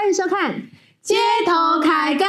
欢迎收看《街头开杠》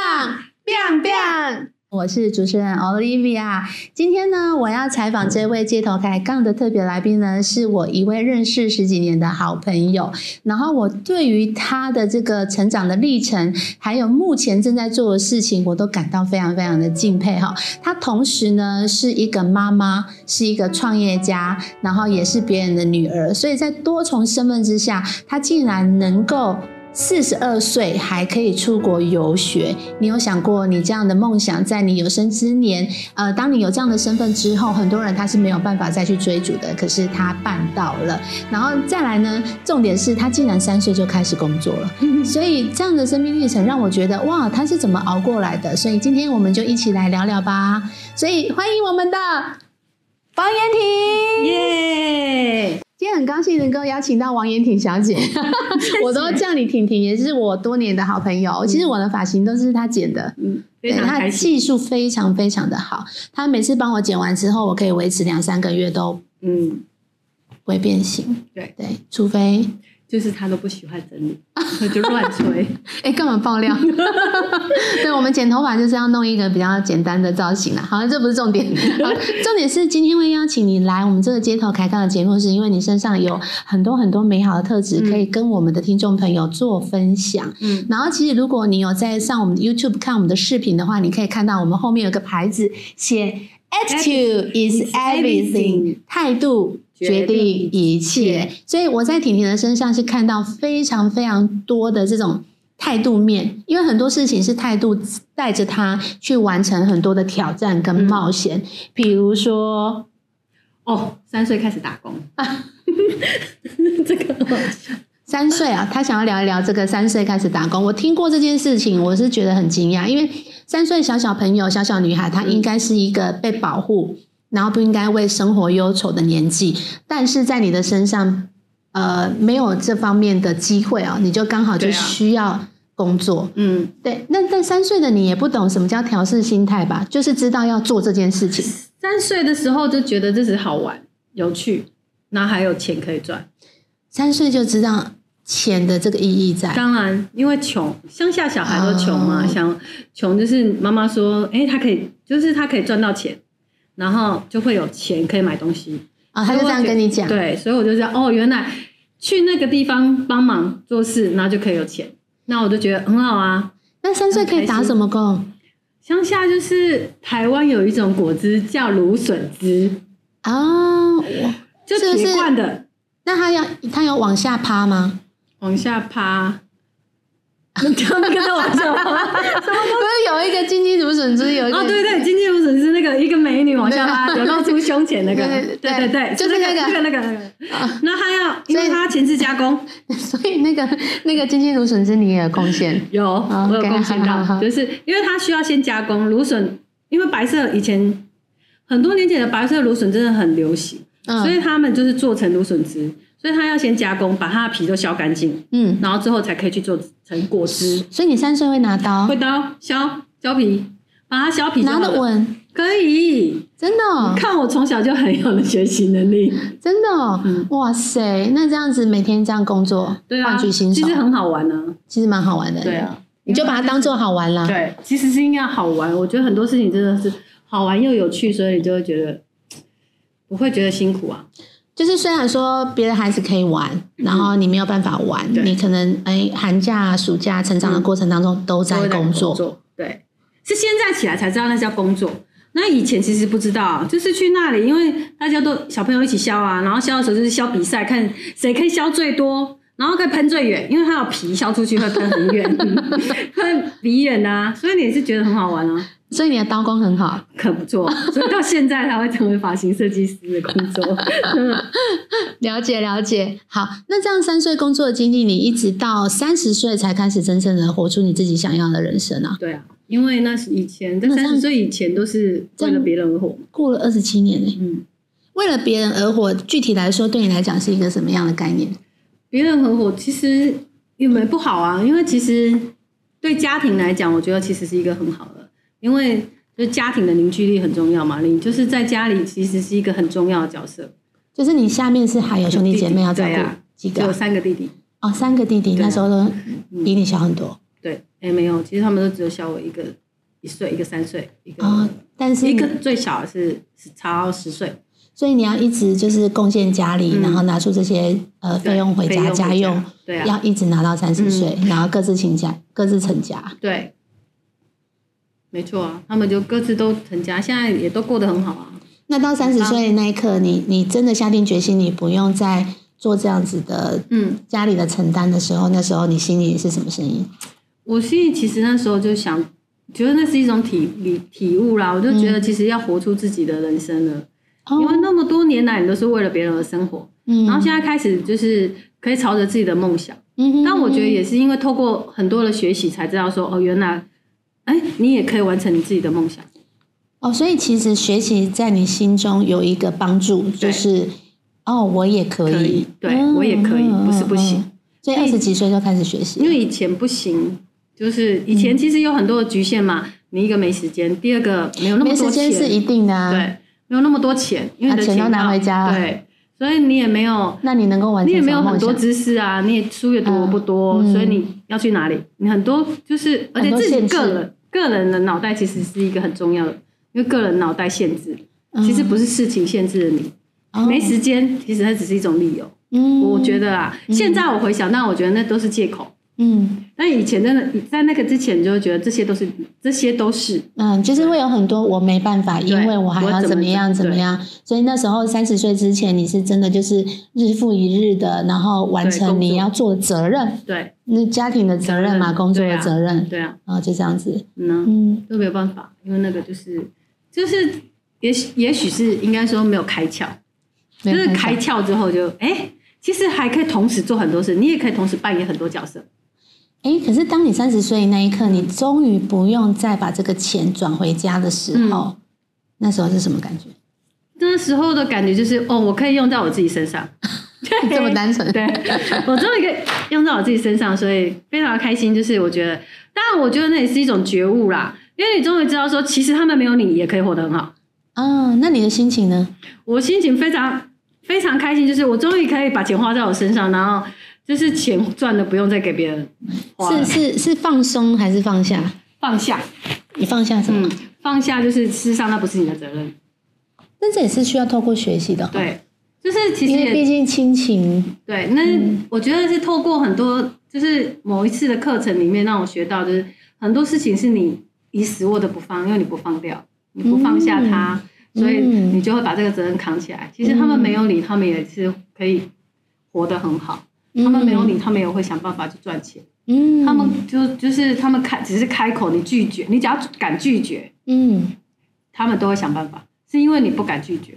，biang bang，。我是主持人 Olivia。今天呢，我要采访这位街头开杠的特别来宾呢，是我一位认识十几年的好朋友。然后我对于他的这个成长的历程，还有目前正在做的事情，我都感到非常非常的敬佩哈。他同时呢是一个妈妈，是一个创业家，然后也是别人的女儿，所以在多重身份之下，他竟然能够。四十二岁还可以出国游学，你有想过你这样的梦想，在你有生之年，呃，当你有这样的身份之后，很多人他是没有办法再去追逐的，可是他办到了。然后再来呢，重点是他竟然三岁就开始工作了，所以这样的生命历程让我觉得哇，他是怎么熬过来的？所以今天我们就一起来聊聊吧。所以欢迎我们的王延婷，耶！今天很高兴能够邀请到王妍婷小姐，我都叫你婷婷，也是我多年的好朋友。其实我的发型都是她剪的，嗯，她技术非常非常的好。她每次帮我剪完之后，我可以维持两三个月都嗯不会变形。对对，除非。就是他都不喜欢整理，他就乱吹。哎，干嘛爆料？对，我们剪头发就是要弄一个比较简单的造型啦。好像这不是重点，重点是今天会邀请你来我们这个街头开杠的节目，是因为你身上有很多很多美好的特质，可以跟我们的听众朋友做分享。嗯，然后其实如果你有在上我们的 YouTube 看我们的视频的话，你可以看到我们后面有个牌子写 “Attitude is everything”，态度。决定一切，所以我在婷婷的身上是看到非常非常多的这种态度面，因为很多事情是态度带着她去完成很多的挑战跟冒险。比如说，哦，三岁开始打工，这个三岁啊，他想要聊一聊这个三岁开始打工。我听过这件事情，我是觉得很惊讶，因为三岁小小朋友、小小女孩，她应该是一个被保护。然后不应该为生活忧愁的年纪，但是在你的身上，呃，没有这方面的机会啊，你就刚好就需要工作。嗯，对。那在三岁的你也不懂什么叫调试心态吧？就是知道要做这件事情。三岁的时候就觉得这是好玩、有趣，然后还有钱可以赚。三岁就知道钱的这个意义在。当然，因为穷，乡下小孩都穷嘛，想穷就是妈妈说，哎，他可以，就是他可以赚到钱。然后就会有钱可以买东西啊，他就这样跟你讲。对，所以我就道哦，原来去那个地方帮忙做事，然后就可以有钱。那我就觉得很好啊。那三岁可以打什么工？乡下就是台湾有一种果汁叫芦笋汁啊，就铁罐的。那他要他有往下趴吗？往下趴。你跳那个在玩笑吗？不是有一个金鸡芦笋汁，有一个哦，对对，金鸡芦笋汁那个一个美女往下拉，有露出胸前那个，对对对，就是那个那个。那个。那他要，因为他前置加工，所以那个那个金鸡芦笋汁你也有贡献，有我有贡献到，就是因为他需要先加工芦笋，因为白色以前很多年前的白色芦笋真的很流行，所以他们就是做成芦笋汁。所以他要先加工，把它的皮都削干净，嗯，然后之后才可以去做成果汁。所以你三岁会拿刀？会刀削削皮，把它削皮拿得稳，可以，真的。看我从小就很有的学习能力，真的。哇塞，那这样子每天这样工作，换取薪水，其实很好玩呢。其实蛮好玩的，对啊，你就把它当做好玩啦。对，其实是应该好玩。我觉得很多事情真的是好玩又有趣，所以你就会觉得不会觉得辛苦啊。就是虽然说别的孩子可以玩，然后你没有办法玩，你可能哎寒假、暑假成长的过程当中都在工作。对，是现在起来才知道那叫工作。那以前其实不知道，就是去那里，因为大家都小朋友一起削啊，然后削的时候就是削比赛，看谁可以削最多，然后可以喷最远，因为它有皮削出去会喷很远，喷鼻远啊，所以你是觉得很好玩啊。所以你的刀工很好，可不错。所以到现在才会成为发型设计师的工作。了解了解。好，那这样三岁工作的经历，你一直到三十岁才开始真正的活出你自己想要的人生啊？对啊，因为那是以前在三十岁以前都是为了别人而活，过了二十七年呢。嗯，为了别人而活，具体来说，对你来讲是一个什么样的概念？别人合伙其实也没不好啊，因为其实对家庭来讲，我觉得其实是一个很好的。因为就家庭的凝聚力很重要嘛，你就是在家里其实是一个很重要的角色。就是你下面是还有兄弟姐妹要照顾，几个？有三个弟弟。哦，三个弟弟啊那时候都比你小很多对，哎，没有，其实他们都只有小我一个一岁，一个三岁，一个、哦，但是一个最小的是是超十岁，所以你要一直就是贡献家里，嗯然后拿出这些呃费用回家家用，对啊，要一直拿到三十岁，然后各自请家，各自成家。对，没错啊，他们就各自都成家，现在也都过得很好啊。那到三十岁那一刻，你你真的下定决心，你不用再做这样子的嗯，家里的承担的时候，那时候你心里是什么声音？我心里其实那时候就想，觉得那是一种体体体悟啦，我就觉得其实要活出自己的人生了，因为那么多年来你都是为了别人而生活，嗯。然后现在开始就是可以朝着自己的梦想。嗯哼但我觉得也是因为透过很多的学习，才知道说哦，原来，哎，你也可以完成你自己的梦想。哦，所以其实学习在你心中有一个帮助，就是哦，我也可以，可以对嗯我也可以嗯不是不行。嗯所以二十几岁就开始学习，因为以前不行，就是以前其实有很多的局限嘛。你一个没时间，第二个没有那么多钱，时间是一定的啊。，对，没有那么多钱，因为你的把钱都拿回家了对，所以你也没有，那你能够完成你也没有很多知识啊，你也书也读的不多，嗯所以你要去哪里？你很多就是，而且自己个人个人的脑袋其实是一个很重要的，因为个人脑袋限制，其实不是事情限制了你，哦。没时间，其实它只是一种理由。嗯。我觉得啊，现在我回想，那我觉得那都是借口。嗯。那以前真的在那个之前，你就会觉得这些都是这些都是。嗯，就是会有很多我没办法，因为我还要怎么样怎么样，所以那时候三十岁之前，你是真的就是日复一日的，然后完成你要做的责任，对。那家庭的责任嘛，任工作的责任，对啊，然后就这样子，嗯。嗯。都没有办法，因为那个就是就是也许也许是应该说没有开窍，就是开窍之后就哎、其实还可以同时做很多事，你也可以同时扮演很多角色。哎，可是当你三十岁那一刻，你终于不用再把这个钱转回家的时候，那时候是什么感觉？那时候的感觉就是哦，我可以用在我自己身上，这么单纯？对我终于可以用在我自己身上，所以非常开心。就是我觉得，当然我觉得那也是一种觉悟啦，因为你终于知道说，其实他们没有你也可以活得很好。啊，那你的心情呢？我心情非常非常开心，就是我终于可以把钱花在我身上，然后就是钱赚的不用再给别人花了是是是放松还是放下？放下，你放下什么？嗯，放下就是事实上那不是你的责任，但这也是需要透过学习的，，对，就是其实因为毕竟亲情，对，那我觉得是透过很多，就是某一次的课程里面让我学到，就是很多事情是你你死握的不放，因为你不放掉，你不放下它，所以嗯你就会把这个责任扛起来。其实他们没有你，他们也是可以活得很好。他们没有你，他们也会想办法去赚钱。嗯，他们就就是他们开只是开口，你拒绝，你只要敢拒绝，嗯，他们都会想办法。是因为你不敢拒绝，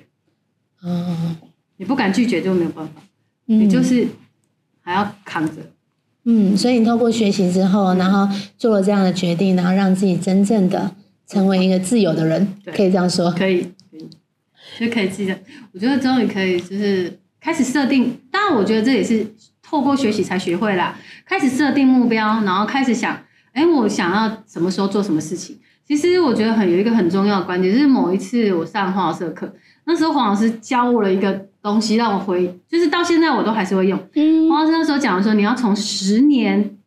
嗯，你不敢拒绝就没有办法，嗯你就是还要扛着。嗯，所以你透过学习之后，然后做了这样的决定，然后让自己真正的成为一个自由的人，对可以这样说。可以，可以，就可以记得。我觉得终于可以，就是开始设定。当然，我觉得这也是透过学习才学会啦。开始设定目标，然后开始想，哎，我想要什么时候做什么事情。其实我觉得很有一个很重要的观点，就是某一次我上黄老师的课，那时候黄老师教我了一个东西，让我回，就是到现在我都还是会用。嗯黄老师那时候讲的说，你要从十年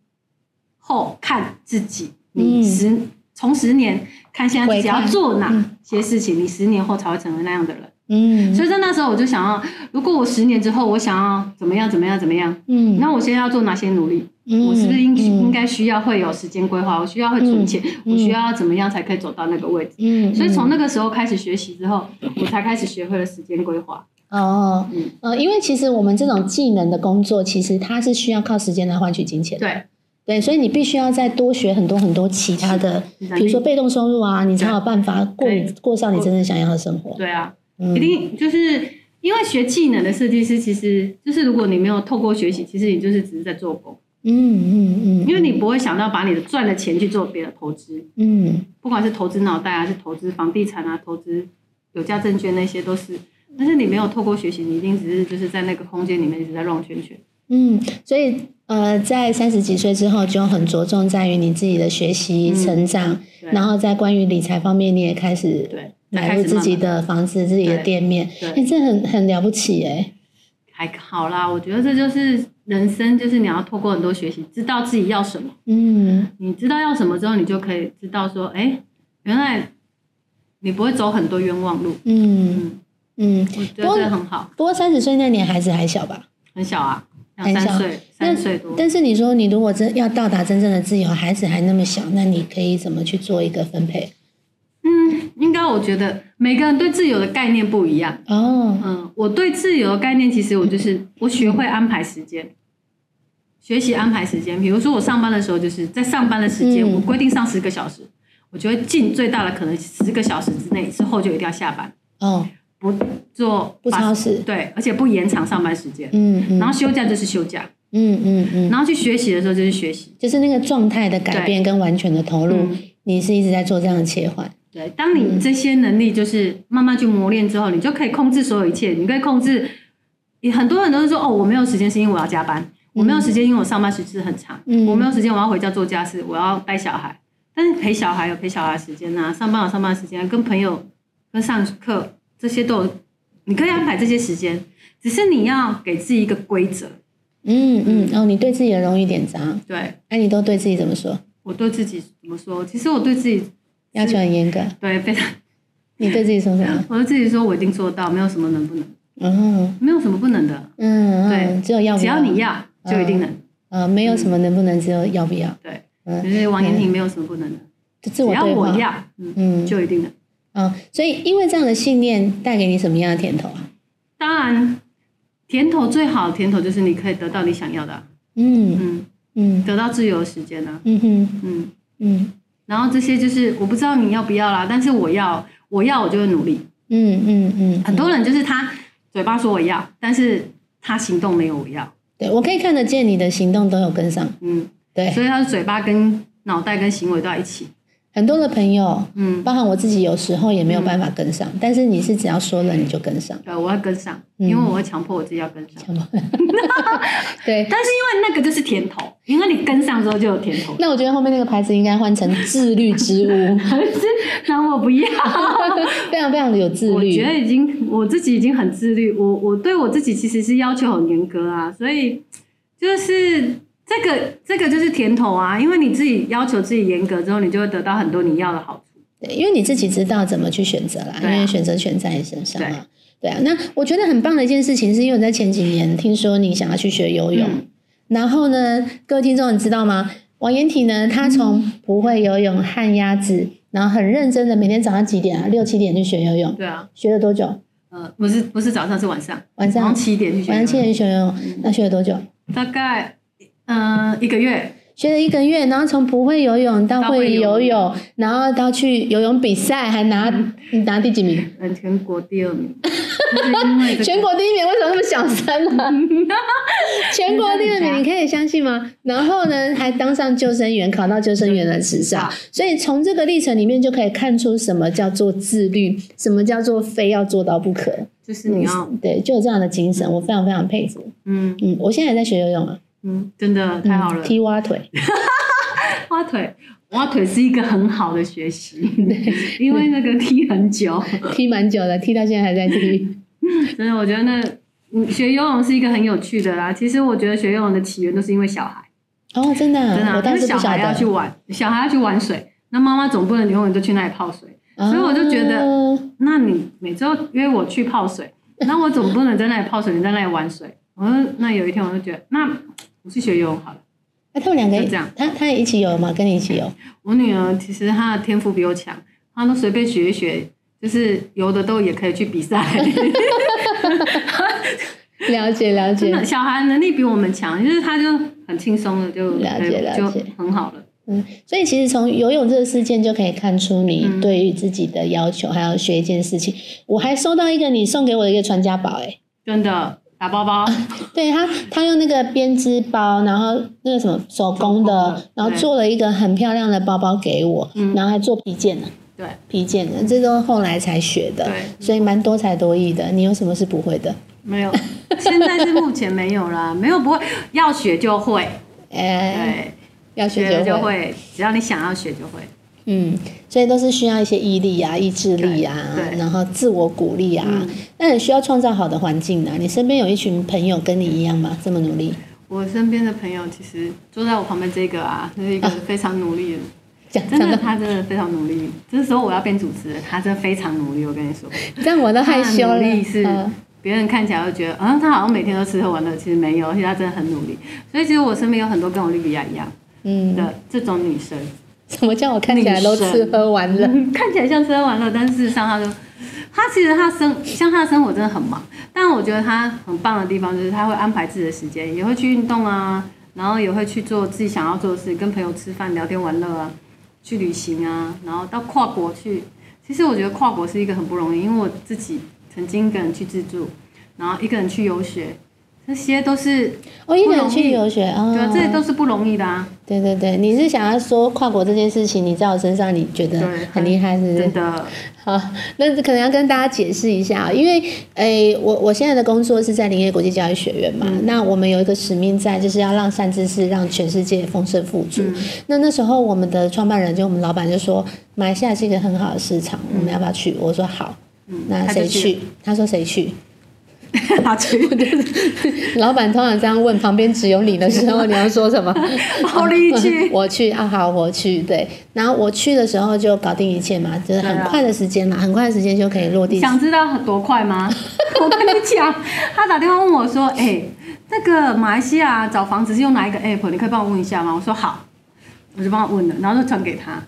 后看自己，你嗯十从十年看现在自己要做哪嗯些事情，你十年后才会成为那样的人。嗯。所以在那时候我就想要，如果我十年之后我想要怎么样怎么样怎么样，嗯，那我现在要做哪些努力？嗯。我是不是应嗯。应该需要会有时间规划？我需要会存钱，我需要怎么样才可以走到那个位置？嗯，所以从嗯那个时候开始学习之后，我才开始学会了时间规划。哦。嗯。呃，因为其实我们这种技能的工作，其实它是需要靠时间来换取金钱的。对，对，所以你必须要再多学很多很多其他的，比如说被动收入啊，你才有办法过过上你真正想要的生活。对啊，嗯。一定就是因为学技能的设计师，其实就是如果你没有透过学习，其实你就是只是在做工，嗯嗯嗯，因为你不会想到把你的赚的钱去做别的投资，嗯。不管是投资脑袋啊，是投资房地产啊，投资有价证券那些都是。但是你没有透过学习，你一定只是就是在那个空间里面一直在绕圈圈。嗯，所以呃，在三十几岁之后，就很着重在于你自己的学习、嗯。成长，对。然后在关于理财方面，你也开始对，买入自己的房子、自己的店面，对哎，这很很了不起哎。还好啦。我觉得这就是人生，就是你要透过很多学习，知道自己要什么。嗯你知道要什么之后，你就可以知道说，哎，原来你不会走很多冤枉路。嗯嗯，嗯。我觉得很好，不过三十岁那年孩子还小吧？很小啊，两很小三岁，三岁多。但是你说你如果真要到达真正的自由，孩子还那么小，那你可以怎么去做一个分配？嗯，应该我觉得每个人对自由的概念不一样。哦，嗯，我对自由的概念，其实我就是我学会安排时间，学习安排时间。比如说我上班的时候，就是在上班的时间，嗯我规定上十个小时，我就会尽最大的可能十个小时之内之后就一定要下班，哦，不做不超时对，而且不延长上班时间。嗯嗯，然后休假就是休假，嗯嗯嗯，然后去学习的时候就是学习。就是那个状态的改变跟完全的投入，嗯你是一直在做这样的切换。对，当你这些能力就是慢慢去磨练之后，你就可以控制所有一切。你可以控制，你很多人都是说哦，我没有时间是因为我要加班，我没有时间因为我上班时间很长，嗯我没有时间我要回家做家事，我要带小孩。但是陪小孩有陪小孩的时间呐、上班有上班的时间啊，跟朋友、跟上课这些都有，你可以安排这些时间，只是你要给自己一个规则。嗯嗯，哦，你对自己的荣誉点赞，对哎、你都对自己怎么说？我对自己怎么说？其实我对自己要求很严格。对非常，你对自己说什么？我对自己说我一定做到，没有什么能不能，嗯没有什么不能的。嗯，对嗯只有要只要，你要，就一定能。呃，没有什么能不能，只有要不要。对，嗯就是王延婷没有什么不能的，自只要我要，嗯，嗯就一定能。嗯，所以因为这样的信念带给你什么样的甜头啊？当然，甜头最好的甜头就是你可以得到你想要的啊，嗯嗯，嗯得到自由的时间啊，嗯哼嗯，嗯然后这些就是我不知道你要不要啦，但是我要，我要我就会努力。嗯嗯嗯，很多人就是他嘴巴说我要，但是他行动没有我要，对我可以看得见你的行动都有跟上。嗯，对，所以他的嘴巴跟脑袋跟行为都要一起，很多的朋友，嗯，包含我自己，有时候也没有办法跟上，但是你是只要说了你就跟上。对，我要跟上，嗯因为我会强迫我自己要跟上。对，但是因为那个就是甜头，因为你跟上之后就有甜头。那我觉得后面那个牌子应该换成自律之屋，那我不要，非常非常的有自律。我觉得已经我自己已经很自律，我我对我自己其实是要求很严格啊，所以就是这个这个就是甜头啊，因为你自己要求自己严格之后，你就会得到很多你要的好处。对，因为你自己知道怎么去选择啦，因为选择权在你身上嘛。对啊，那我觉得很棒的一件事情，是因为我在前几年听说你想要去学游泳，嗯然后呢，各位听众你知道吗？王延体呢，他从不会游泳、旱鸭子，然后很认真的每天早上几点啊？六七点去学游泳，对啊，学了多久？呃，不是不是早上是晚上，晚上早上七点去学游泳，晚上七点去学游泳，那学了多久？大概嗯、呃一个月，学了一个月，然后从不会游泳到到会会游游泳，然后到去游泳比赛，还拿、你拿第几名？嗯，全国第二名，全国第一名，为什么那么小声呢、全国第二名，你可以相信吗？然后呢，还当上救生员，考到救生员的执照。所以从这个历程里面就可以看出什么叫做自律，什么叫做非要做到不可。就是你要对，就有这样的精神，我非常非常佩服。嗯嗯，我现在也在学游泳啊，嗯，真的太好了嗯，踢蛙腿。蛙腿，蛙腿是一个很好的学习，因为那个踢很久，踢蛮久的，踢到现在还在踢。真的，我觉得那嗯学游泳是一个很有趣的啦。其实我觉得学游泳的起源都是因为小孩，哦，真的啊、真的啊、我倒是小孩要去。玩，小孩要去玩水，那妈妈总不能永远都去那里泡水，所以我就觉得哦、那你每周约我去泡水，那我总不能在那里泡水，你在那里玩水。我说那有一天我就觉得，那我去学游泳好了。那、他们两个就这样，他他也一起游吗？跟你一起游？我女儿其实她的天赋比我强，她都随便学一学，就是游的都也可以去比赛。了解了解。真的，小孩能力比我们强，就是他就很轻松的就了解了就解很好了。嗯，所以其实从游泳这个事件就可以看出你嗯对于自己的要求，还要学一件事情。我还收到一个你送给我的一个传家宝、欸，真的打包包，对他，他用那个编织包，然后那个什么手工的的，然后做了一个很漂亮的包包给我，嗯然后还做皮件呢，对皮件的，这都后来才学的，对，所以蛮多才多艺的。你有什么是不会的？没有，现在是目前没有啦，没有不会，要学就会，哎，对，要学。就会，只要你想要学就会。嗯，所以都是需要一些毅力啊、意志力啊，然后自我鼓励啊。嗯那你需要创造好的环境啊。你身边有一群朋友跟你一样吗？这么努力？我身边的朋友其实坐在我旁边这个啊，就是一个非常努力的，真的，讲讲的，他真的非常努力。这时候我要变主持人，他真的非常努力。我跟你说，这样我都害羞了。努力是嗯别人看起来会觉得，嗯，他好像每天都吃喝玩乐，其实没有，而且他真的很努力。所以其实我身边有很多跟我莉比亚一样嗯，的这种女生，什么叫我看起来都吃喝玩乐？看起来像吃喝玩乐，但事实上他就，他其实他生像他的生活真的很忙，但我觉得他很棒的地方就是他会安排自己的时间，也会去运动啊，然后也会去做自己想要做的事，跟朋友吃饭、聊天、玩乐啊，去旅行啊，然后到跨国去。其实我觉得跨国是一个很不容易，因为我自己曾经一个人去自助，然后一个人去游学，这些都是我一个人去游学啊，对啊，这些都是不容易的啊，对对对，你是想要说跨国这件事情，你在我身上你觉得很厉害，是不是真？的。好，那可能要跟大家解释一下，因为诶，我我现在的工作是在林业国际教育学院嘛，那我们有一个使命在，就是要让善知识让全世界丰盛富足。那那时候我们的创办人就我们老板就说，马来西亚是一个很好的市场，我们要不要去？我说好，那谁去？他说谁去？他去，老板通常这样问，旁边只有你的时候，你要说什么？好力气。我去啊，好，我去。对，然后我去的时候就搞定一切嘛，就是很快的时间嘛，很快的时间就可以落地。想知道多快吗？我跟你讲，他打电话问我说：“哎、那个马来西亚找房子是用哪一个 app？你可以帮我问一下吗？”我说：“好。”我就帮他问了，然后就传给他。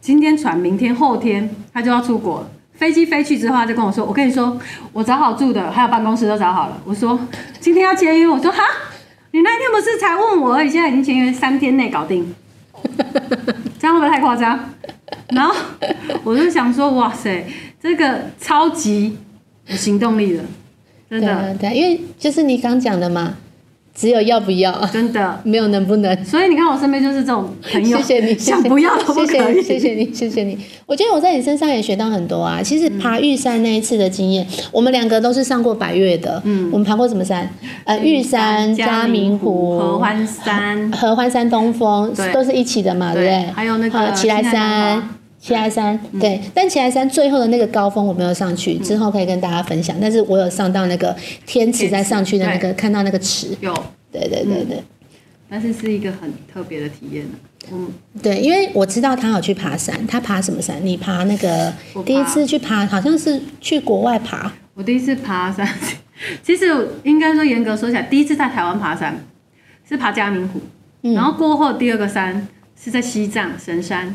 今天传，明天、后天他就要出国了。飞机飞去之后，他就跟我说：“我跟你说，我找好住的，还有办公室都找好了。”我说：“今天要签约。”我说：“哈，你那天不是才问我而已，现在已经签约，三天内搞定。”这样会不会太夸张？然后我就想说，哇塞，这个超级有行动力的，真对的啊对啊，因为就是你刚讲的嘛，只有要不要，真的。没有能不能。所以你看我身边就是这种朋友，谢谢你，谢谢想不要都不谢可以。谢，谢谢你，谢谢你。我觉得我在你身上也学到很多啊。其实爬玉山那一次的经验，我们两个都是上过百越的。嗯，我们爬过什么山？呃，玉山、嘉明湖、合欢山，合欢山、东峰对都是一起的嘛，对不对对？还有那个呃奇来山华。奇来山，对，但奇来山最后的那个高峰我没有上去，之后可以跟大家分享。但是我有上到那个天池，再上去的那个，看到那个池，有，对对对对。但是是一个很特别的体验嗯，对，因为我知道他有去爬山，他爬什么山？你爬那个我爬第一次去爬，好像是去国外爬。我第一次爬山，其实应该说严格说起来，第一次在台湾爬山是爬嘉明湖，嗯然后过后第二个山是在西藏神山，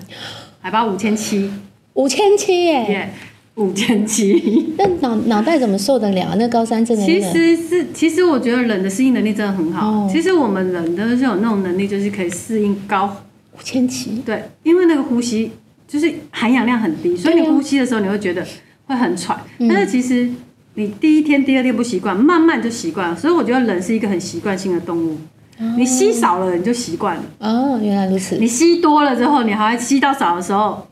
海拔五千七，五千七耶，耶，五千七。那脑脑袋怎么受得了？那高山真的其实是，其实我觉得人的适应能力真的很好。哦其实我们人都是有那种能力，就是可以适应高，五千七，对，因为那个呼吸就是含氧量很低，所以你呼吸的时候你会觉得会很喘。嗯但是其实你第一天、第二天不习惯，慢慢就习惯了。所以我觉得人是一个很习惯性的动物。你吸少了，你就习惯了；哦，原来如此。你吸多了之后，你还会吸到少的时候，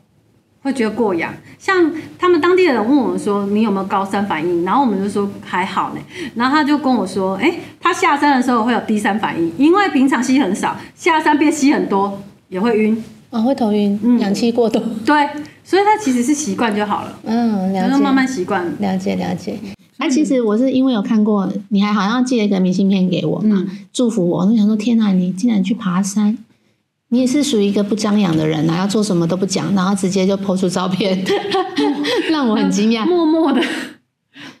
会觉得过氧。像他们当地的人问我们说：“你有没有高山反应？”然后我们就说还好呢。然后他就跟我说：“哎、他下山的时候会有低山反应，因为平常吸很少，下山变吸很多也会晕。哦，会头晕，嗯氧气过多。对，所以他其实是习惯就好了，嗯，了解，然后慢慢习惯。了解，了解。啊，其实我是因为有看过，你还好像寄了一个明信片给我嘛，嗯祝福我。我就想说，天哪，你竟然去爬山，你也是属于一个不张扬的人啊，要做什么都不讲，然后直接就抛出照片，让我很惊讶。默默的，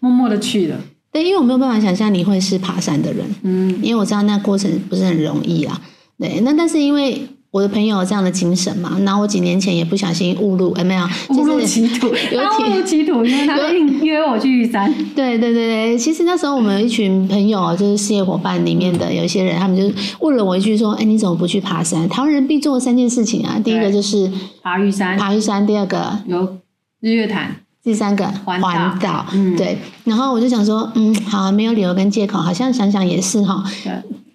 默默的去了。对，因为我没有办法想象你会是爬山的人，嗯，因为我知道那过程不是很容易啊。对，那但是因为我的朋友有这样的精神嘛，然后我几年前也不小心误入，哎没有，误入就是歧途，有他误入歧途，因为他硬约我去玉山。对对对对，其实那时候我们有一群朋友，就是事业伙伴里面的有一些人，他们就问了我一句说：“哎，你怎么不去爬山？台湾人必做的三件事情啊，第一个就是爬玉山爬玉山，第二个有日月潭，第三个环岛环岛，嗯对。然后我就想说，嗯，好，没有理由跟借口，好像想想也是哈。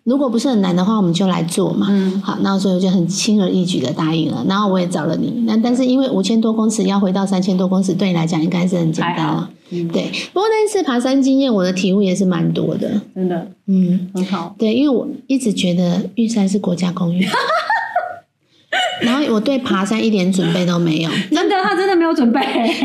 对，如果不是很难的话，我们就来做嘛。嗯，好，那所以我就很轻而易举的答应了。然后我也找了你，那但是因为五千多公尺要回到三千多公尺，对你来讲应该是很简单了。，嗯，对，不过那一次爬山经验，我的体悟也是蛮多的。真的嗯，很好。对，因为我一直觉得玉山是国家公园。然后我对爬山一点准备都没有。真的，他真的没有准备。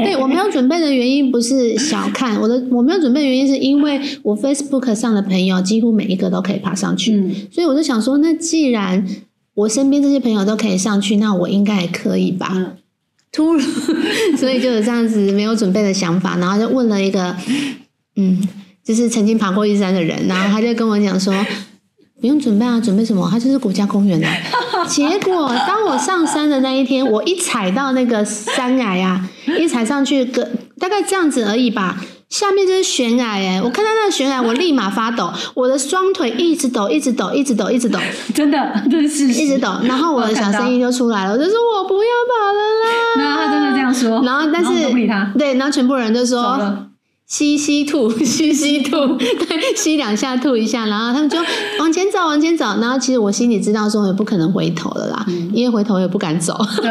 对我没有准备的原因不是小看我的，我没有准备的原因是因为我 Facebook 上的朋友几乎每一个都可以爬上去，嗯，所以我就想说，那既然我身边这些朋友都可以上去，那我应该也可以吧。嗯突然，所以就有这样子没有准备的想法，然后就问了一个，嗯，就是曾经爬过一山的人，然后他就跟我讲说，不用准备啊，准备什么？它就是国家公园啊。结果当我上山的那一天，我一踩到那个山崖呀、一踩上去，个大概这样子而已吧。下面就是悬崖哎，我看到那个悬崖，我立马发抖，我的双腿一直抖，一直抖，一直抖，一直抖，真的，这是。一直抖。然后我的小声音就出来了，我就说我不要跑了啦。然后他真的这样说，然后但是不理他，对，然后全部人就走说了。吸吸吐，吸吸吐，对，吸两下吐一下，然后他们就往前走，往前走。然后其实我心里知道说我也不可能回头了啦，因为回头也不敢走，对，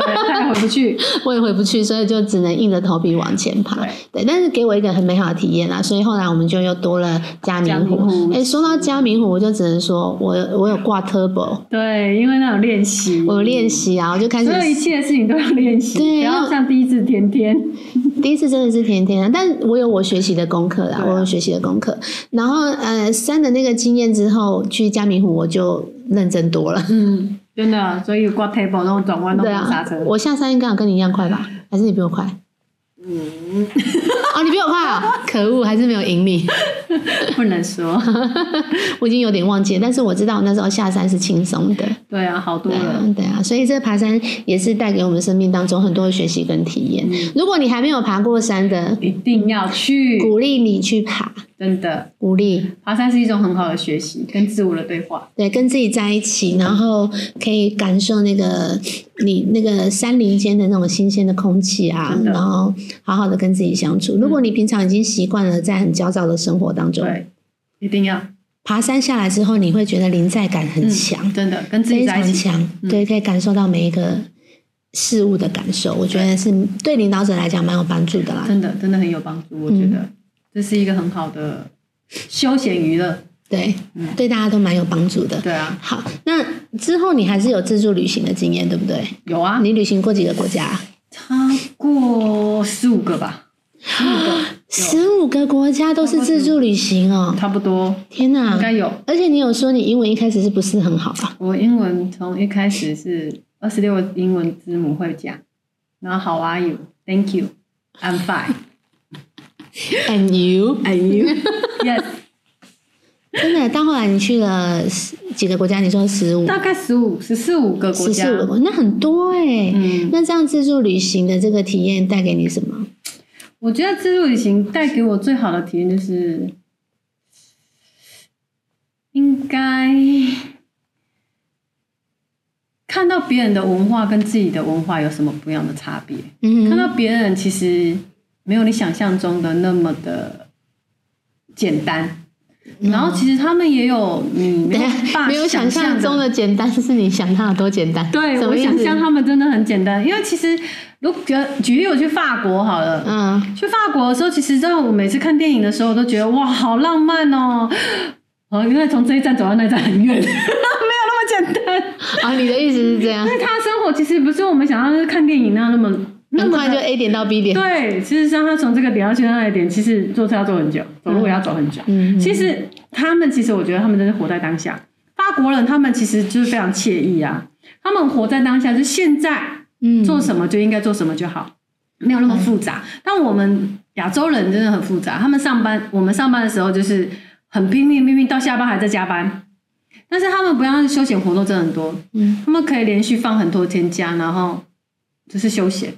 回不去。我也回不去，所以就只能硬着头皮往前爬。对对，但是给我一个很美好的体验啦，所以后来我们就又多了嘉明湖。哎，说到嘉明湖，我就只能说我我有挂 turbo，对，因为那有练习，我有练习啊，我就开始所有一切的事情都要练习，对然后像第一次甜甜。第一次真的是甜甜的，但我有我学习的功课啦，啊我有学习的功课。然后呃，三的那个经验之后，去嘉明湖我就认真多了。嗯，真的，所以挂 table 那种转弯都刹车，。我下山应该有跟你一样快吧？还是你比我快？嗯，哦，你比我快啊！可恶，还是没有赢你。不能说。我已经有点忘记了，但是我知道那时候下山是轻松的。对啊，好多对啊了。，对啊，所以这个爬山也是带给我们生命当中很多的学习跟体验。如果你还没有爬过山的，一定要去，鼓励你去爬，真的，鼓励爬山是一种很好的学习，跟自我的对话。对，跟自己在一起，然后可以感受那个你那个山林间的那种新鲜的空气啊然后好好的跟自己相处。如果你平常已经习惯了在很焦躁的生活当中，对，一定要，爬山下来之后，你会觉得临在感很强，真的跟自己在一起。强，嗯对，可以感受到每一个事物的感受。我觉得是对领导者来讲蛮有帮助的啦。真的真的很有帮助，我觉得这是一个很好的休闲娱乐。对，嗯对大家都蛮有帮助的。对啊，好，那之后你还是有自助旅行的经验，对不对？有啊，你旅行过几个国家？超过十五个吧，十五个，十五个国家都是自助旅行哦！差不多天哪应！该有。而且你有说你英文一开始是不是很好啊？我英文从一开始是二十六个英文字母会讲，然后 How are you? Thank you. I'm fine. And you？And you? Yes. 真的，到后来你去了十几个国家？你说十五、大概十五、十四五个国家十四。个国，那很多哎、嗯，那这样自助旅行的这个体验带给你什么？我觉得自助旅行带给我最好的体验就是，应该看到别人的文化跟自己的文化有什么不一样的差别。嗯，看到别人其实没有你想象中的那么的简单，然后其实他们也有你没有没有想象中的。的简单，是你想它有多简单？对，我想象他们真的很简单，因为其实如果举例我去法国好了，嗯，去法国的时候，其实让我每次看电影的时候，我都觉得哇，好浪漫哦。哦，因为从这一站走到那一站很远，没有那么简单。啊，你的意思是这样因，为他的生活其实不是我们想要看电影那样那么那么就 A 点到 B 点。对，其实像他从这个点到去到那个点，其实坐车要坐很久，走路也要走很久。嗯，其实他们其实我觉得他们真的活在当下。法国人他们其实就是非常惬意啊，他们活在当下，就现在嗯做什么就应该做什么就好，没有那么复杂。但我们亚洲人真的很复杂，他们上班，我们上班的时候就是很拼命，拼命到下班还在加班。但是他们不要休闲活动真的很多，嗯他们可以连续放很多天假，然后就是休闲，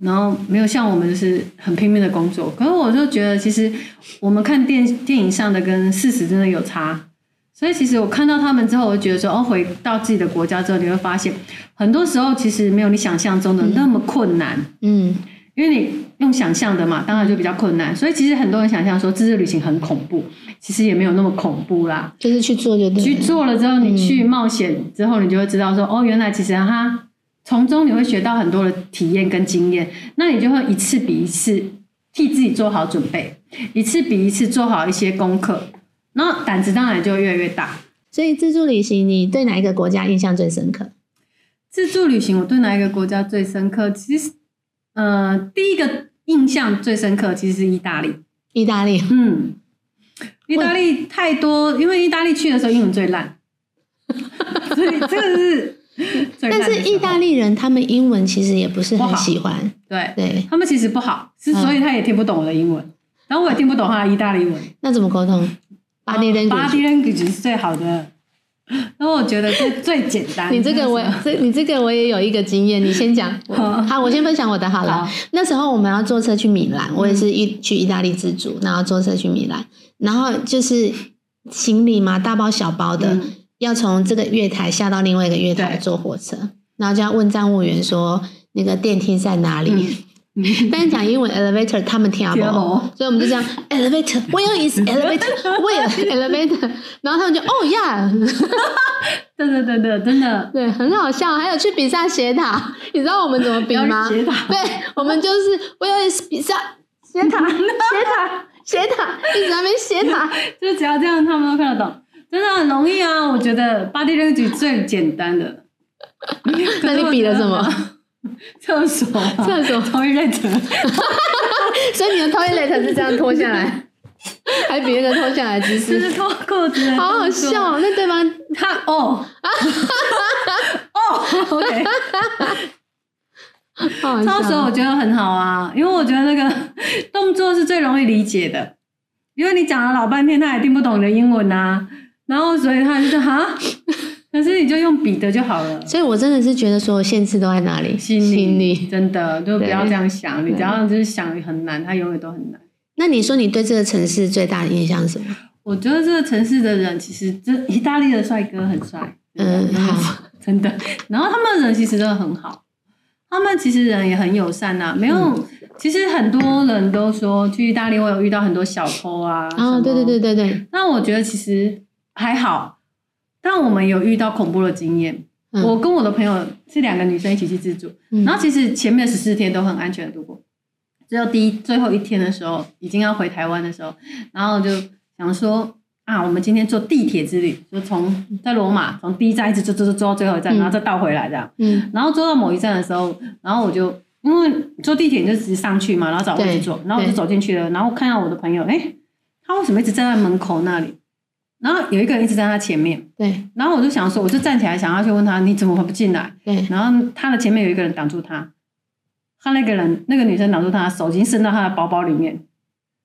然后没有像我们就是很拼命的工作。可是我就觉得，其实我们看电电影上的跟事实真的有差。所以其实我看到他们之后，我就觉得说，哦，回到自己的国家之后，你会发现，很多时候其实没有你想象中的那么困难。嗯因为你用想象的嘛，当然就比较困难。所以其实很多人想象说自助旅行很恐怖，其实也没有那么恐怖啦。就是去做就对。去做了之后，你去冒险之后，你就会知道说，哦，原来其实它从中你会学到很多的体验跟经验，那你就会一次比一次替自己做好准备，一次比一次做好一些功课，然后胆子当然就越来越大。所以自助旅行，你对哪一个国家印象最深刻？自助旅行，我对哪一个国家最深刻？其实，呃，第一个印象最深刻其实是意大利。意大利，嗯，意大利太多，因为意大利去的时候英文最烂，所以这个是。但是意大利人他们英文其实也不是很喜欢，对。对，他们其实不好，是嗯。所以他也听不懂我的英文，然后我也听不懂他的意大利文。那怎么沟通？Body language，body language 是最好的，然后我觉得最最简单。你这个我这你这个我也有一个经验，你先讲。好。好，我先分享我的好了。好。那时候我们要坐车去米兰，我也是一去意大利自助，然后坐车去米兰，然后就是行李嘛，大包小包的，嗯要从这个月台下到另外一个月台坐火车，然后就要问站务员说那个电梯在哪里。嗯 但是讲英文 elevator 他们听不懂，听不懂所以我们就这样 elevator where is elevator where elevator，然后他们就哦 yeah，对对对对，真的对，很好笑。还有去比萨斜塔，你知道我们怎么比吗？斜塔对，我们就是 where is 比萨斜塔斜塔斜塔，一直在那边斜塔。就只要这样，他们都看得懂，真的很容易啊！我觉得 body language 最简单的。那你比了什么？厕所啊，厕所 toilet，所以你的 toilet 是这样脱下来，还比那个脱下来姿势，就是脱裤子好好笑哦。那对方他哦哦，OK，好好超手我笑。觉得很好啊，因为我觉得那个动作是最容易理解的，因为你讲了老半天，他也听不懂你的英文啊，然后所以他就说哈，可是你就用笔的就好了。所以我真的是觉得所有限制都在哪里？心心里里。真的就不要对这样想，你只要就是想很难，它永远都很难。那你说你对这个城市最大的印象是什么？我觉得这个城市的人其实这意大利的帅哥很帅，嗯，好，真的。然后他们的人其实真的很好，他们其实人也很友善呐、没有。嗯其实很多人都说去意大利，我有遇到很多小偷啊。啊哦，么对对对。对对，那我觉得其实还好，但我们有遇到恐怖的经验。嗯我跟我的朋友是两个女生一起去自助，嗯然后其实前面十四天都很安全的度过，只有第一最后一天的时候，已经要回台湾的时候，然后就想说啊，我们今天坐地铁之旅，就从在罗马从第一站一直坐坐坐坐到最后一站，嗯然后再倒回来这样。嗯然后坐到某一站的时候，然后我就因为坐地铁你就直接上去嘛，然后找位置坐，然后我就走进去了，然后看到我的朋友，哎，他为什么一直站在门口那里？然后有一个人一直在他前面，对。然后我就想说，我就站起来想要去问他，你怎么不进来？对，然后他的前面有一个人挡住他，他那个人那个女生挡住他，手已经伸到他的包包里面，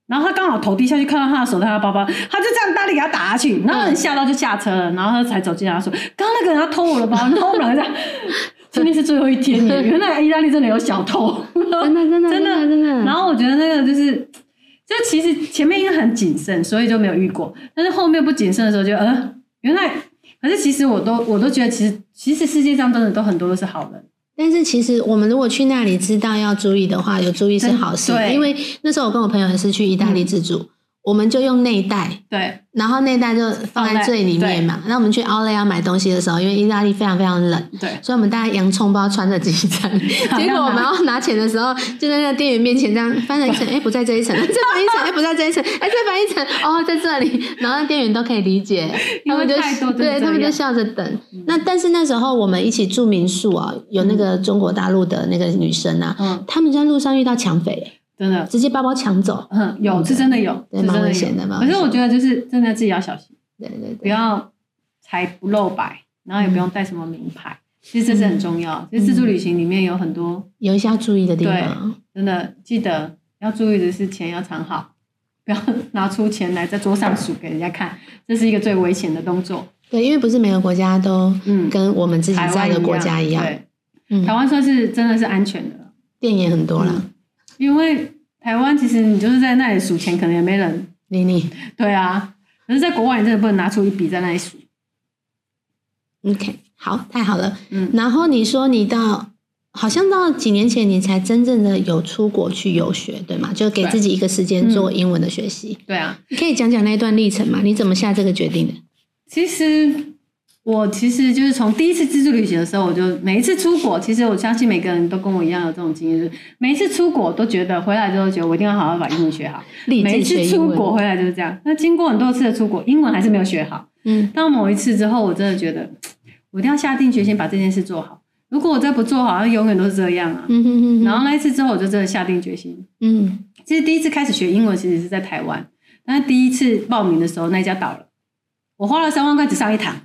然后他刚好头低下去看到他的手在他的包包，他就这样大力给他打下去，然后人吓到就下车了，然后他才走进来说，刚刚那个人要偷我的包，然后我们两个这样，今天是最后一天耶，原来意大利真的有小偷，真的。真的 真的真的。然后我觉得那个就是，就其实前面因为很谨慎，所以就没有遇过。但是后面不谨慎的时候就，呃，原来，可是其实我都我都觉得，其实其实世界上真的都很多都是好人。但是其实我们如果去那里知道要注意的话，有注意是好事。对因为那时候我跟我朋友也是去意大利自助，我们就用内袋，对。然后内袋就放在最里面嘛。那我们去奥莱要买东西的时候，因为意大利非常非常冷。对，所以我们大概洋葱包穿着几层，结果我们要拿钱的时候，就在那个店员面前这样翻了一层，哎，不在这一层，再 翻一层，哎，不在这一层，哎，再翻一层，哦，在这里，然后店员都可以理解，他们就对他们就笑着等。那但是那时候我们一起住民宿啊，有那个中国大陆的那个女生啊，嗯，他们在路上遇到抢匪，真的，直接包包抢走。嗯，有是真的有，对蛮危险的蛮可是我觉得就是真的自己要小心，对对对，不要财不露白，然后也不用带什么名牌。其实这是很重要。其实自助旅行里面有很多有一些要注意的地方。真的记得要注意的是钱要藏好，不要拿出钱来在桌上数给人家看，这是一个最危险的动作。对，因为不是每个国家都嗯，跟我们自己在的国家一样，对，嗯台湾算是真的是安全的，店也很多啦。嗯因为台湾其实你就是在那里数钱，可能也没人。妮妮对啊，可是在国外你真的不能拿出一笔在那里数。，OK，好，太好了。嗯，然后你说你到，好像到几年前你才真正的有出国去游学，对吗？就给自己一个时间做英文的学习。对啊，你可以讲讲那段历程吗？你怎么下这个决定的？其实我其实就是从第一次自助旅行的时候，我就每一次出国，其实我相信每个人都跟我一样有这种经验，就是每一次出国都觉得回来之后觉得我一定要好好把英文学好。每一次。出国回来就是这样。那经过很多次的出国，英文还是没有学好。嗯到某一次之后，我真的觉得我一定要下定决心把这件事做好。如果我再不做好，像永远都是这样啊。嗯哼哼哼，然后那一次之后，我就真的下定决心。嗯其实第一次开始学英文，其实是在台湾，但是第一次报名的时候，那一家倒了，我花了三万块只上一堂，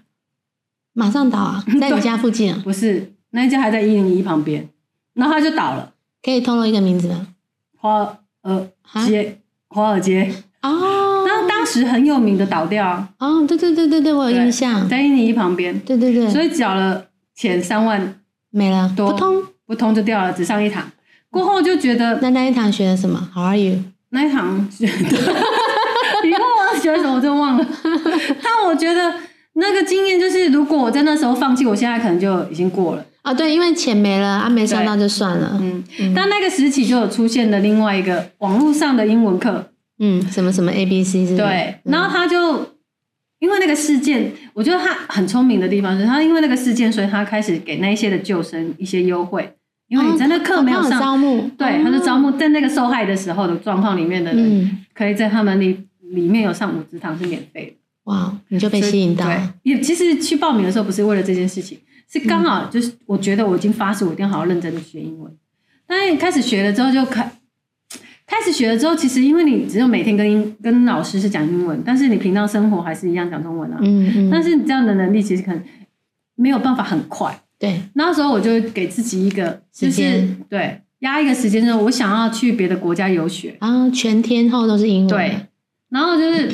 马上倒啊，在你家附近啊，不是那一家还在一零一旁边，然后它就倒了，可以透露一个名字吗？华尔啊街，华尔街，哦，然后当时很有名的倒掉啊，哦，对对对对对，我有印象，在一零一旁边，对对对，所以缴了钱三万没了，多不通。不通就掉了，只上一堂。过后就觉得那那一堂学的什么？How are you？那一堂学的，你问我学什么我就忘了。但我觉得那个经验就是，如果我在那时候放弃，我现在可能就已经过了。啊，对，因为钱没了，啊，没上到就算了。嗯，但那个时期就有出现的另外一个网络上的英文课，嗯，什么什么 A B C 之类的。对，然后他就因为那个事件，我觉得他很聪明的地方是，他因为那个事件，所以他开始给那一些的救生一些优惠，因为你在那课没有上，招募，对，他就招募在那个受害的时候的状况里面的人，嗯，可以在他们里里面有上五职堂是免费的。哇，你就被吸引到，对，也其实去报名的时候不是为了这件事情，是刚好嗯就是我觉得我已经发誓我一定要好好认真的学英文。但开始学了之后就开，开始学了之后，其实因为你只有每天跟英跟老师是讲英文，但是你平常生活还是一样讲中文啊。嗯嗯，但是你这样的能力其实可能没有办法很快。对，那时候我就给自己一个就是时间对压一个时间，就是我想要去别的国家游学。然后全天候都是英文，对，然后就是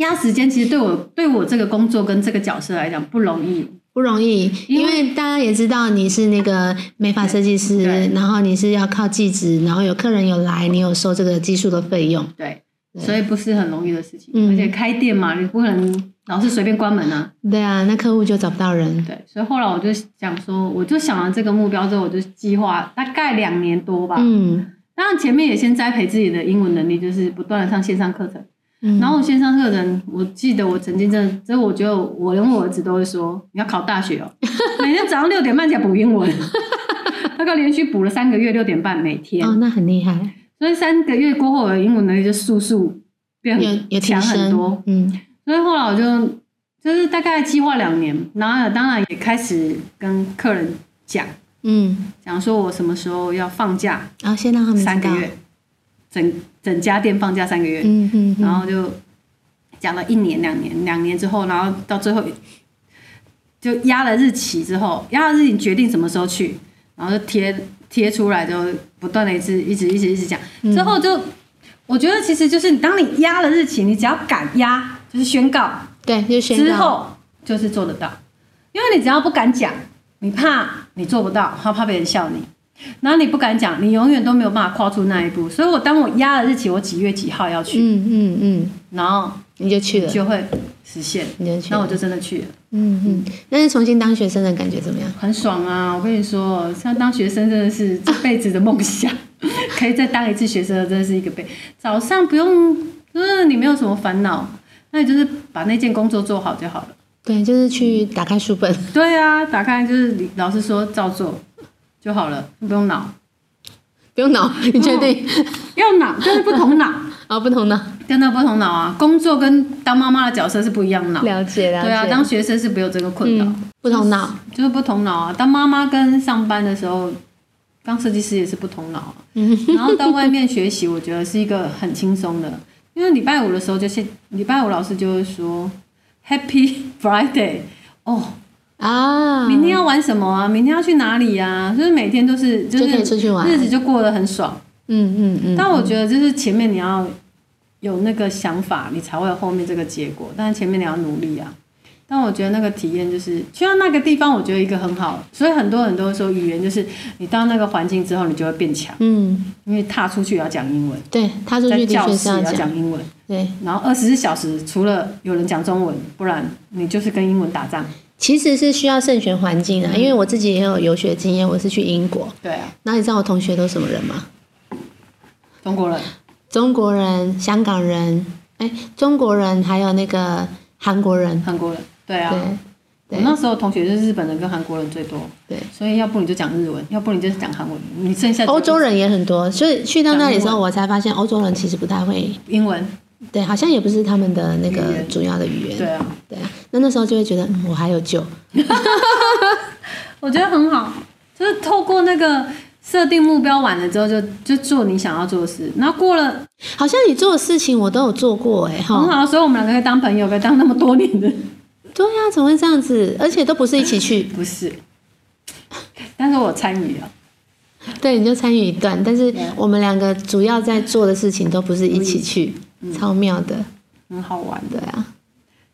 压时间，其实对我对我这个工作跟这个角色来讲不容易。不容易，因因为大家也知道你是那个美发设计师，然后你是要靠技职，然后有客人有来，你有收这个技术的费用，对，对所以不是很容易的事情。嗯而且开店嘛，你不可能老是随便关门啊。对啊，那客户就找不到人，对，所以后来我就想说，我就想了这个目标之后，我就计划大概两年多吧。嗯当然前面也先栽培自己的英文能力，就是不断的上线上课程。嗯，然后我线上课程，我记得我曾经真的，这我觉得我连我儿子都会说，你要考大学哦，每天早上六点半起来补英文，大概连续补了三个月，六点半每天。哦，那很厉害，所以三个月过后，我的英文能力就速速变有有提强很多。，嗯。所以后来我就就是大概计划两年，然后当然也开始跟客人讲嗯，讲说我什么时候要放假。然后先让他们三个月，整整家店放假三个月，嗯嗯，嗯。然后就讲了一年两年，两年之后，然后到最后就压了日期之后，压了日期决定什么时候去，然后就贴贴出来，就不断的一直一直一直一直讲，嗯。之后就我觉得其实就是当你压了日期，你只要敢压，就是宣告对，就宣告，之后就是做得到，因为你只要不敢讲，你怕你做不到，怕怕别人笑你。然后你不敢讲，你永远都没有办法跨出那一步。所以我当我压了日期，我几月几号要去，嗯嗯嗯，然后你就去了，就会实现。你就去，那我就真的去了，嗯嗯，但是重新当学生的感觉怎么样？很爽啊！我跟你说，像当学生真的是这辈子的梦想，可以再当一次学生，真的是一个辈。早上不用，就是你没有什么烦恼，那你就是把那件工作做好就好了。对，就是去打开书本，对啊，打开就是你老师说照做就好了，不用脑，不用脑，你确定？要脑就是不同脑，哦，不同脑，真的不同脑啊！工作跟当妈妈的角色是不一样的脑。了解了解，对啊，当学生是不有这个困扰。嗯，不同脑，就是不同脑啊。当妈妈跟上班的时候，当设计师也是不同脑啊。嗯然后到外面学习，我觉得是一个很轻松的，因为礼拜五的时候就是礼拜五老师就会说 Happy Friday 哦，啊，明天要玩什么啊？明天要去哪里呀、就是每天都是就就可以出是去玩，日子就过得很爽。嗯嗯嗯，但我觉得就是前面你要有那个想法，你才会有后面这个结果。但是前面你要努力啊。但我觉得那个体验就是去到那个地方，我觉得一个很好，所以很多人都会说语言就是你到那个环境之后，你就会变强，嗯，因为踏出去也要讲英文，对，踏出在去教室也要，讲英文，对，然后二十四小时除了有人讲中文，不然你就是跟英文打仗。其实是需要慎选环境啊，因为我自己也有游学经验，我是去英国，对啊，那你知道我同学都什么人吗？中国人。中国人、香港人，哎，中国人还有那个韩国人，韩国人，对啊。对对。我那时候同学就是日本人跟韩国人最多，对，所以要不你就讲日文，要不你就是讲韩文，你剩下欧洲人也很多，所以去到那里的时候，我才发现欧洲人其实不太会，英文，对，好像也不是他们的那个主要的语言，对啊，对啊，那那时候就会觉得，嗯，我还有救，我觉得很好。就是透过那个设定目标完了之后就，就做你想要做的事，然后过了好像你做的事情我都有做过哎哈。很好，所以我们两个可以当朋友，可以当那么多年的。对呀、怎么会这样子？而且都不是一起去，不是，但是我参与了。对，你就参与一段，但是我们两个主要在做的事情都不是一起去，超妙的，很好玩的。对啊，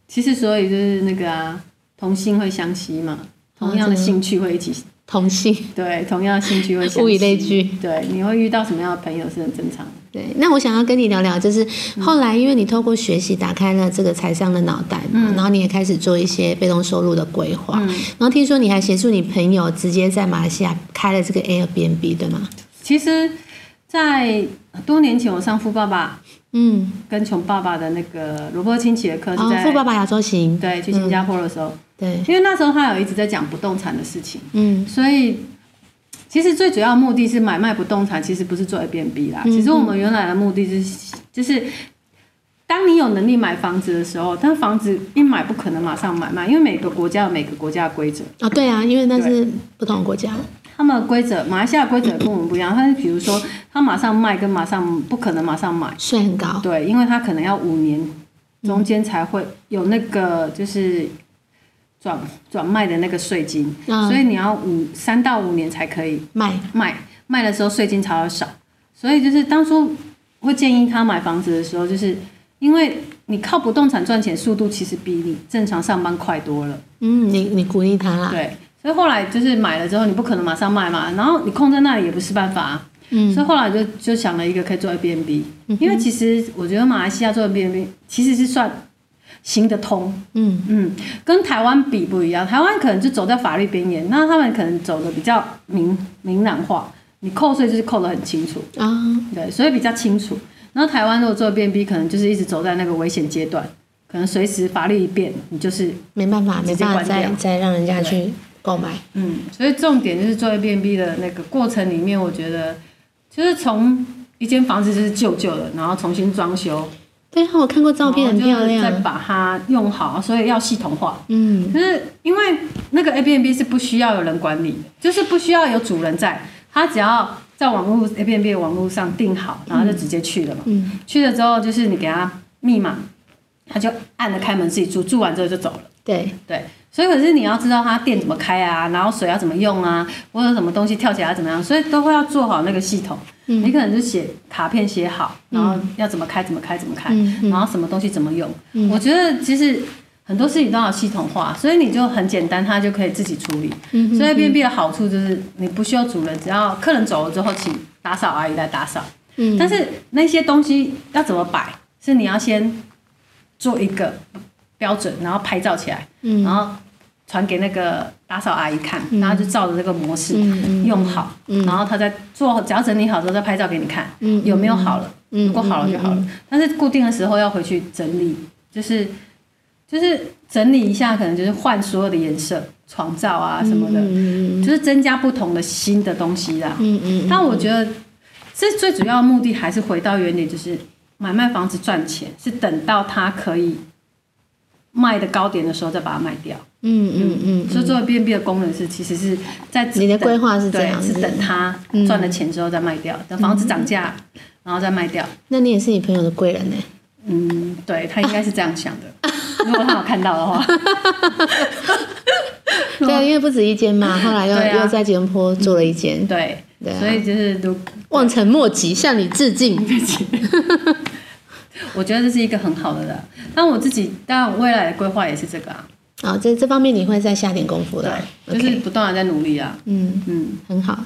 其实所以就是那个啊，同性会相吸嘛，同样的兴趣会一起，同性。对，同样的兴趣会相吸。物以类聚。对，你会遇到什么样的朋友是很正常的。对，那我想要跟你聊聊，就是后来因为你透过学习打开了这个财商的脑袋嘛，然后你也开始做一些被动收入的规划，然后听说你还协助你朋友直接在马来西亚开了这个 Airbnb，对吗？其实，在多年前我上富爸爸嗯，跟穷爸爸的那个罗伯清奇的课是哦，在、富爸爸亚洲行，对去新加坡的时候，对，因为那时候他有一直在讲不动产的事情，嗯。所以其实最主要的目的是买卖不动产，其实不是做 Airbnb 啦。嗯其实我们原来的目的是就是。当你有能力买房子的时候，但房子一买不可能马上买卖，因为每个国家有每个国家的规则。哦，对啊，因为那是不同的国家，他们的规则，马来西亚的规则跟我们不一样。他是比如说，他马上卖跟马上不可能马上买，税很高，对，因为他可能要五年中间才会有那个就是转转卖的那个税金，嗯所以你要五三到五年才可以卖，卖，卖的时候税金才会少。所以就是当初会建议他买房子的时候，就是因为你靠不动产赚钱速度其实比你正常上班快多了。嗯，你你鼓励他啦，对，所以后来就是买了之后，你不可能马上卖嘛，然后你空在那里也不是办法、啊，嗯。所以后来就就想了一个可以做 Airbnb，、因为其实我觉得马来西亚做 Airbnb 其实是算行得通，嗯。嗯，跟台湾比不一样，台湾可能就走在法律边缘，那他们可能走的比较明明朗化，你扣税就是扣的很清楚，啊，对，所以比较清楚。然后台湾如果做 Airbnb，可能就是一直走在那个危险阶段，可能随时法律一变，你就是没办法，没办法再再让人家去购买，嗯，所以重点就是做 Airbnb 的那个过程里面，我觉得就是从一间房子就是旧旧的，然后重新装修，对啊，我看过照片，很漂然后就是再亮，把它用好，所以要系统化。嗯就是因为那个 Airbnb 是不需要有人管理的，就是不需要有主人在，他只要在网络 Airbnb 网络上订好，然后就直接去了嘛。嗯去了之后就是你给他密码，他就按了开门自己住，住完之后就走了。对，对，所以可是你要知道它电怎么开啊，然后水要怎么用啊，或者什么东西跳起来要怎么样，所以都会要做好那个系统。嗯你可能就写卡片写好，然后要怎么开怎么开怎么开，嗯然后什么东西怎么用。我觉得其实很多事情都要系统化，所以你就很简单，它就可以自己处理。嗯所以 B B 的好处就是你不需要主人，只要客人走了之后，请打扫阿姨来打扫。嗯但是那些东西要怎么摆，是你要先做一个标准，然后拍照起来，嗯。然后传给那个打扫阿姨看，然后就照着这个模式用好，然后他再做，只要整理好之后再拍照给你看，嗯有没有好了，嗯如果好了就好了。但是固定的时候要回去整理，就是就是整理一下，可能就是换所有的颜色、床罩啊什么的，嗯就是增加不同的新的东西啦。嗯嗯。但我觉得这最主要的目的还是回到原点，就是买卖房子赚钱，是等到它可以卖的高点的时候再把它卖掉。嗯嗯嗯，所以做 B N B 的功能是，其实是在你的规划是这对样是等它赚了钱之后再卖掉，等房子涨价，然后再卖掉。那你也是你朋友的贵人呢？嗯，对他应该是这样想的。如果他有看到的话，对啊，因为不止一间嘛，后来又啊又在吉隆坡做了一间，对，对啊所以就是都望尘莫及，向你致敬。我觉得这是一个很好的啦。但我自己当然未来的规划也是这个啊，啊，这这方面你会再下点功夫的。对，就是不断的在努力啊。嗯，嗯，很好。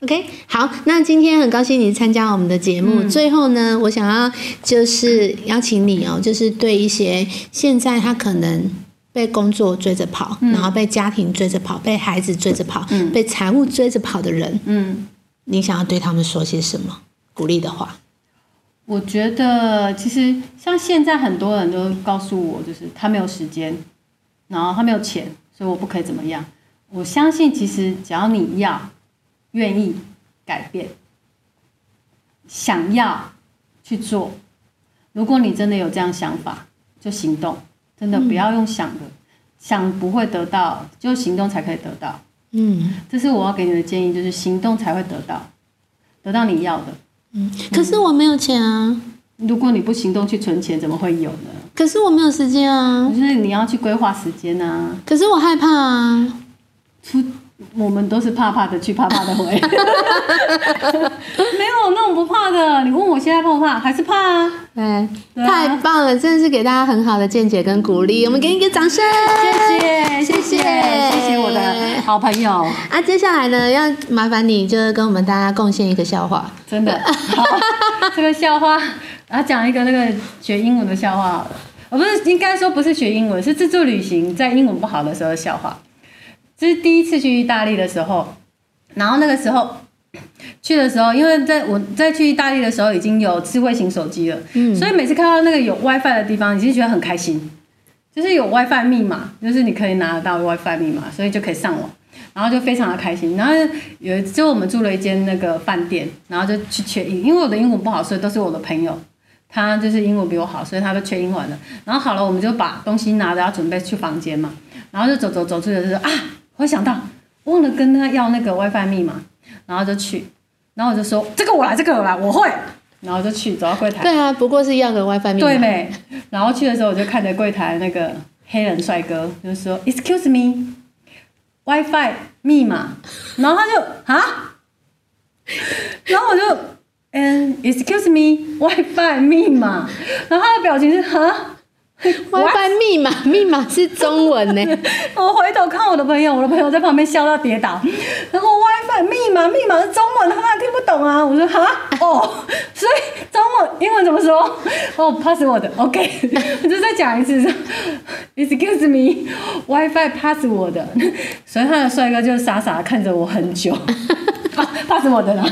OK，好，那今天很高兴你参加我们的节目。嗯最后呢，我想要就是邀请你哦，就是对一些现在他可能被工作追着跑，然后被家庭追着跑，被孩子追着跑，嗯被财务追着跑的人，嗯，你想要对他们说些什么鼓励的话？我觉得其实像现在很多人都告诉我，就是他没有时间，然后他没有钱，所以我不可以怎么样。我相信其实只要你要愿意改变，想要去做，如果你真的有这样想法，就行动，真的不要用想的，想不会得到，就行动才可以得到。嗯这是我要给你的建议，就是行动才会得到，得到你要的。嗯，可是我没有钱啊，如果你不行动去存钱，怎么会有呢？可是我没有时间啊，就是你要去规划时间啊。可是我害怕啊。出我们都是怕怕的去，怕怕的回，没有那种不怕的。你问我现在怕不怕？还是怕啊？对，对啊太棒了，真的是给大家很好的见解跟鼓励，我们给你一个掌声，谢谢，谢谢谢，谢谢我的好朋友，啊，接下来呢，要麻烦你就是跟我们大家贡献一个笑话。真的。好，这个笑话，啊，讲一个那个学英文的笑话好了。我不是应该说不是学英文，是自助旅行在英文不好的时候的笑话。这是第一次去意大利的时候，然后那个时候 去的时候，因为在我在去意大利的时候已经有智慧型手机了，嗯。所以每次看到那个有 WiFi 的地方，你就觉得很开心，就是有 WiFi 密码，就是你可以拿得到 WiFi 密码，所以就可以上网，然后就非常的开心。然后有一次就我们住了一间那个饭店，然后就去缺英，因为我的英文不好，所以都是我的朋友。他就是英文比我好，所以他都缺英文了。然后好了，我们就把东西拿着要准备去房间嘛，然后就走走走出去的时候啊，我想到忘了跟他要那个 WiFi 密码，然后就去，然后我就说这个我来，这个我来，我会，然后就去走到柜台，对啊，不过是一样的 WiFi 密码。对没？然后去的时候我就看着柜台那个黑人帅哥，就说 Excuse me，WiFi 密码，然后他就啊，然后我就嗯 Excuse me，WiFi 密码，然后他的表情是哈。WiFi 密码，密码是中文呢。我回头看我的朋友，我的朋友在旁边笑到跌倒。然后 WiFi 密码，密码是中文，他当然听不懂啊。我说哈哦，所以中文英文怎么说？哦，password OK，我就再讲一次，Excuse me，WiFi password。所以他的帅哥就傻傻地看着我很久，password 啦。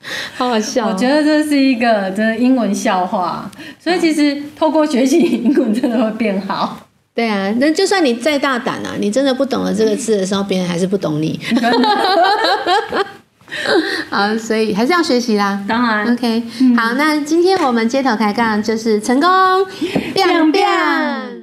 好好笑。我觉得这是一个真的英文笑话，所以其实透过学习英文真的会变好。对啊，那就算你再大胆啊，你真的不懂了这个字的时候，别人还是不懂你。好，所以还是要学习啦。当然，OK，好，那今天我们街头抬杠就是成功，亮亮